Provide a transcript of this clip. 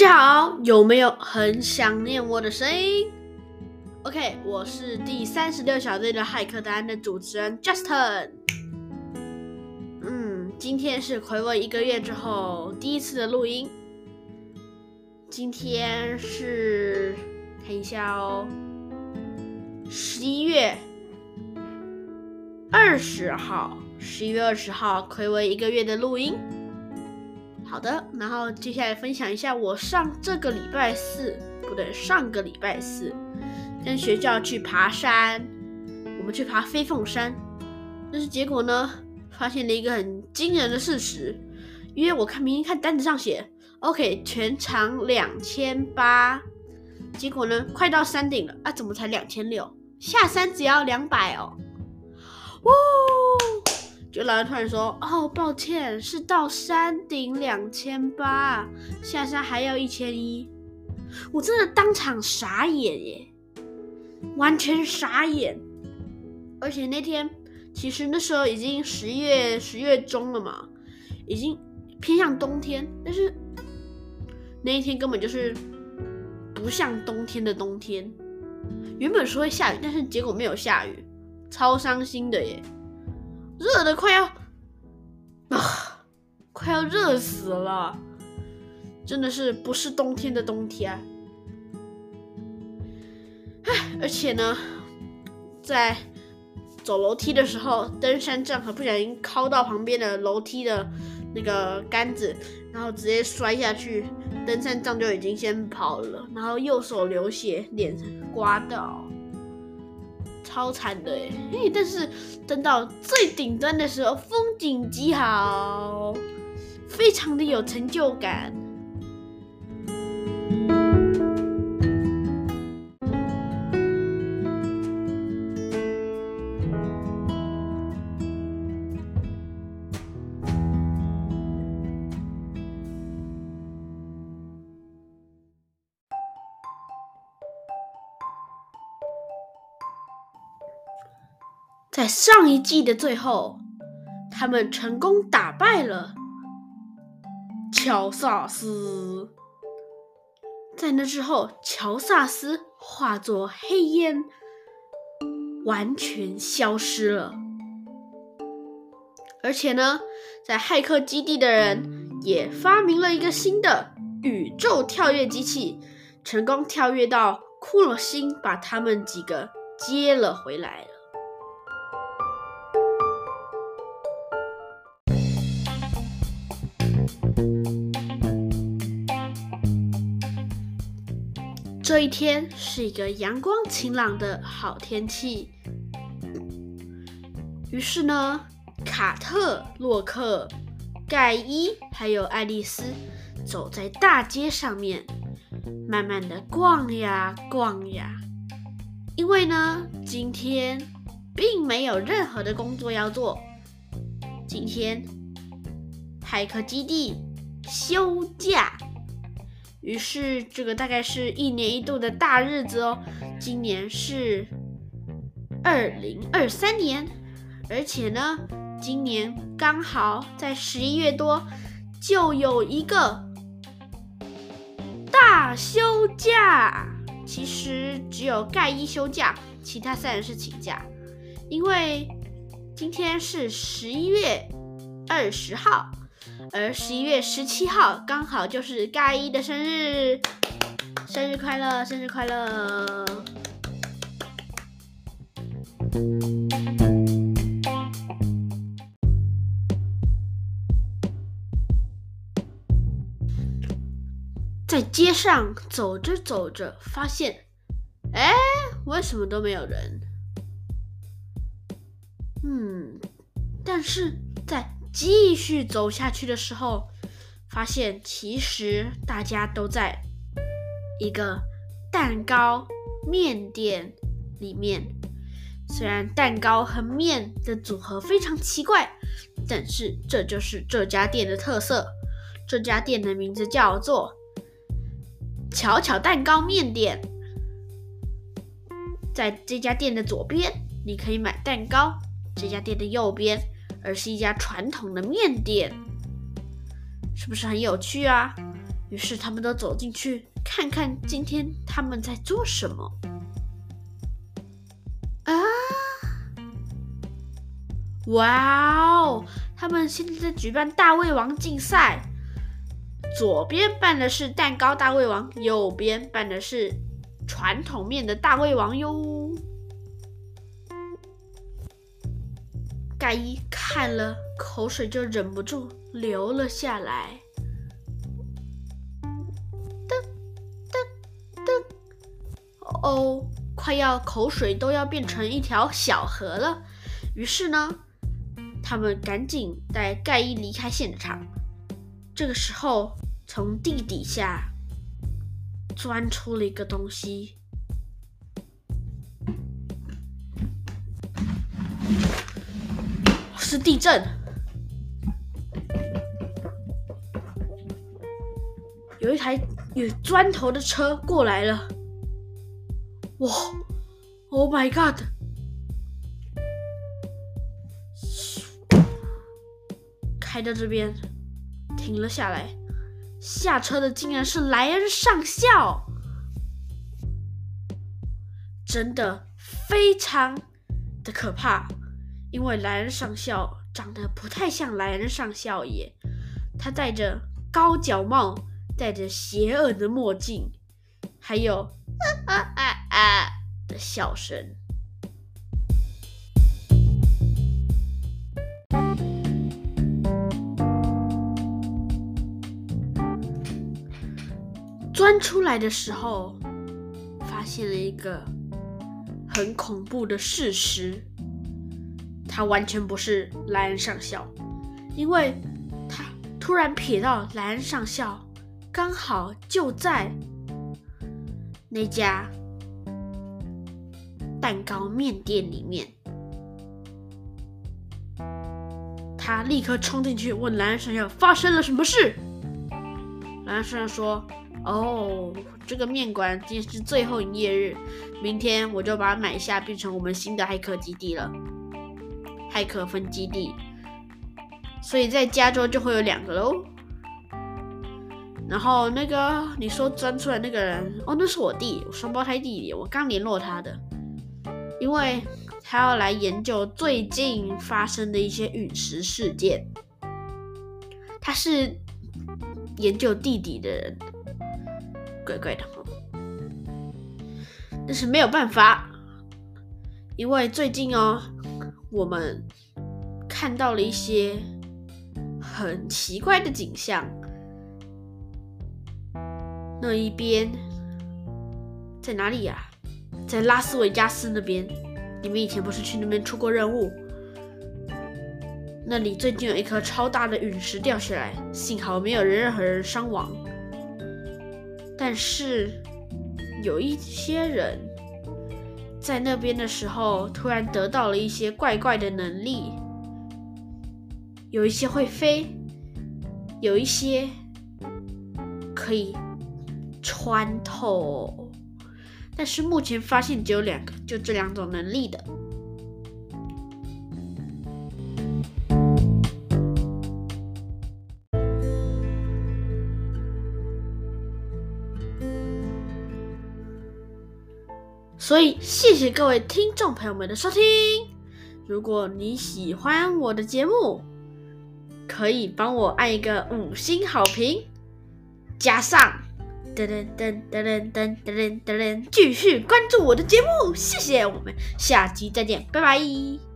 大家好，有没有很想念我的声音？OK，我是第三十六小队的骇客答案的主持人 Justin。嗯，今天是回味一个月之后第一次的录音。今天是看一下哦，十一月二十号，十一月二十号，回味一个月的录音。好的，然后接下来分享一下我上这个礼拜四，不对，上个礼拜四跟学校去爬山，我们去爬飞凤山，但是结果呢，发现了一个很惊人的事实，因为我看明明看单子上写，OK，全长两千八，结果呢，快到山顶了啊，怎么才两千六？下山只要两百哦，哇！就老人突然说：“哦，抱歉，是到山顶两千八，下山还要一千一。”我真的当场傻眼耶，完全傻眼。而且那天其实那时候已经十月十月中了嘛，已经偏向冬天，但是那一天根本就是不像冬天的冬天。原本说会下雨，但是结果没有下雨，超伤心的耶。热的快要啊，快要热死了！真的是不是冬天的冬天。唉，而且呢，在走楼梯的时候，登山杖还不小心敲到旁边的楼梯的那个杆子，然后直接摔下去，登山杖就已经先跑了，然后右手流血，脸刮到。超惨的哎，但是登到最顶端的时候，风景极好，非常的有成就感。在上一季的最后，他们成功打败了乔萨斯。在那之后，乔萨斯化作黑烟，完全消失了。而且呢，在骇客基地的人也发明了一个新的宇宙跳跃机器，成功跳跃到骷髅星，把他们几个接了回来了。这一天是一个阳光晴朗的好天气，于是呢，卡特、洛克、盖伊还有爱丽丝走在大街上面，慢慢的逛呀逛呀。因为呢，今天并没有任何的工作要做，今天海克基地休假。于是，这个大概是一年一度的大日子哦。今年是二零二三年，而且呢，今年刚好在十一月多就有一个大休假。其实只有盖伊休假，其他三人是请假，因为今天是十一月二十号。而十一月十七号刚好就是盖伊的生日，生日快乐，生日快乐！在街上走着走着，发现，哎，为什么都没有人？嗯，但是在。继续走下去的时候，发现其实大家都在一个蛋糕面店里面。虽然蛋糕和面的组合非常奇怪，但是这就是这家店的特色。这家店的名字叫做“巧巧蛋糕面店”。在这家店的左边，你可以买蛋糕；这家店的右边。而是一家传统的面店，是不是很有趣啊？于是他们都走进去看看今天他们在做什么。啊！哇哦！他们现在在举办大胃王竞赛，左边办的是蛋糕大胃王，右边办的是传统面的大胃王哟。盖伊看了，口水就忍不住流了下来。噔噔噔哦，快要口水都要变成一条小河了。于是呢，他们赶紧带盖伊离开现场。这个时候，从地底下钻出了一个东西，是地震，有一台有砖头的车过来了。哇！Oh my god！开到这边，停了下来。下车的竟然是莱恩上校，真的非常的可怕。因为莱恩上校长得不太像莱恩上校耶，他戴着高脚帽，戴着邪恶的墨镜，还有啊啊啊！啊的笑声，钻出来的时候，发现了一个很恐怖的事实：他完全不是莱恩上校，因为他突然瞥到莱恩上校刚好就在那家。蛋糕面店里面，他立刻冲进去问蓝上校发生了什么事。蓝上校说：“哦，这个面馆今天是最后营业日，明天我就把它买下，变成我们新的骇客基地了，骇客分基地。所以在加州就会有两个喽。然后那个你说钻出来那个人，哦，那是我弟，双胞胎弟弟，我刚联络他的。”因为他要来研究最近发生的一些陨石事件，他是研究地底的人，怪怪的。但是没有办法，因为最近哦，我们看到了一些很奇怪的景象。那一边在哪里呀？在拉斯维加斯那边，你们以前不是去那边出过任务？那里最近有一颗超大的陨石掉下来，幸好没有人任何人伤亡。但是有一些人在那边的时候，突然得到了一些怪怪的能力，有一些会飞，有一些可以穿透。但是目前发现只有两个，就这两种能力的。所以谢谢各位听众朋友们的收听。如果你喜欢我的节目，可以帮我按一个五星好评，加上。噔噔噔噔噔噔噔噔，继续关注我的节目，谢谢，我们下期再见，拜拜。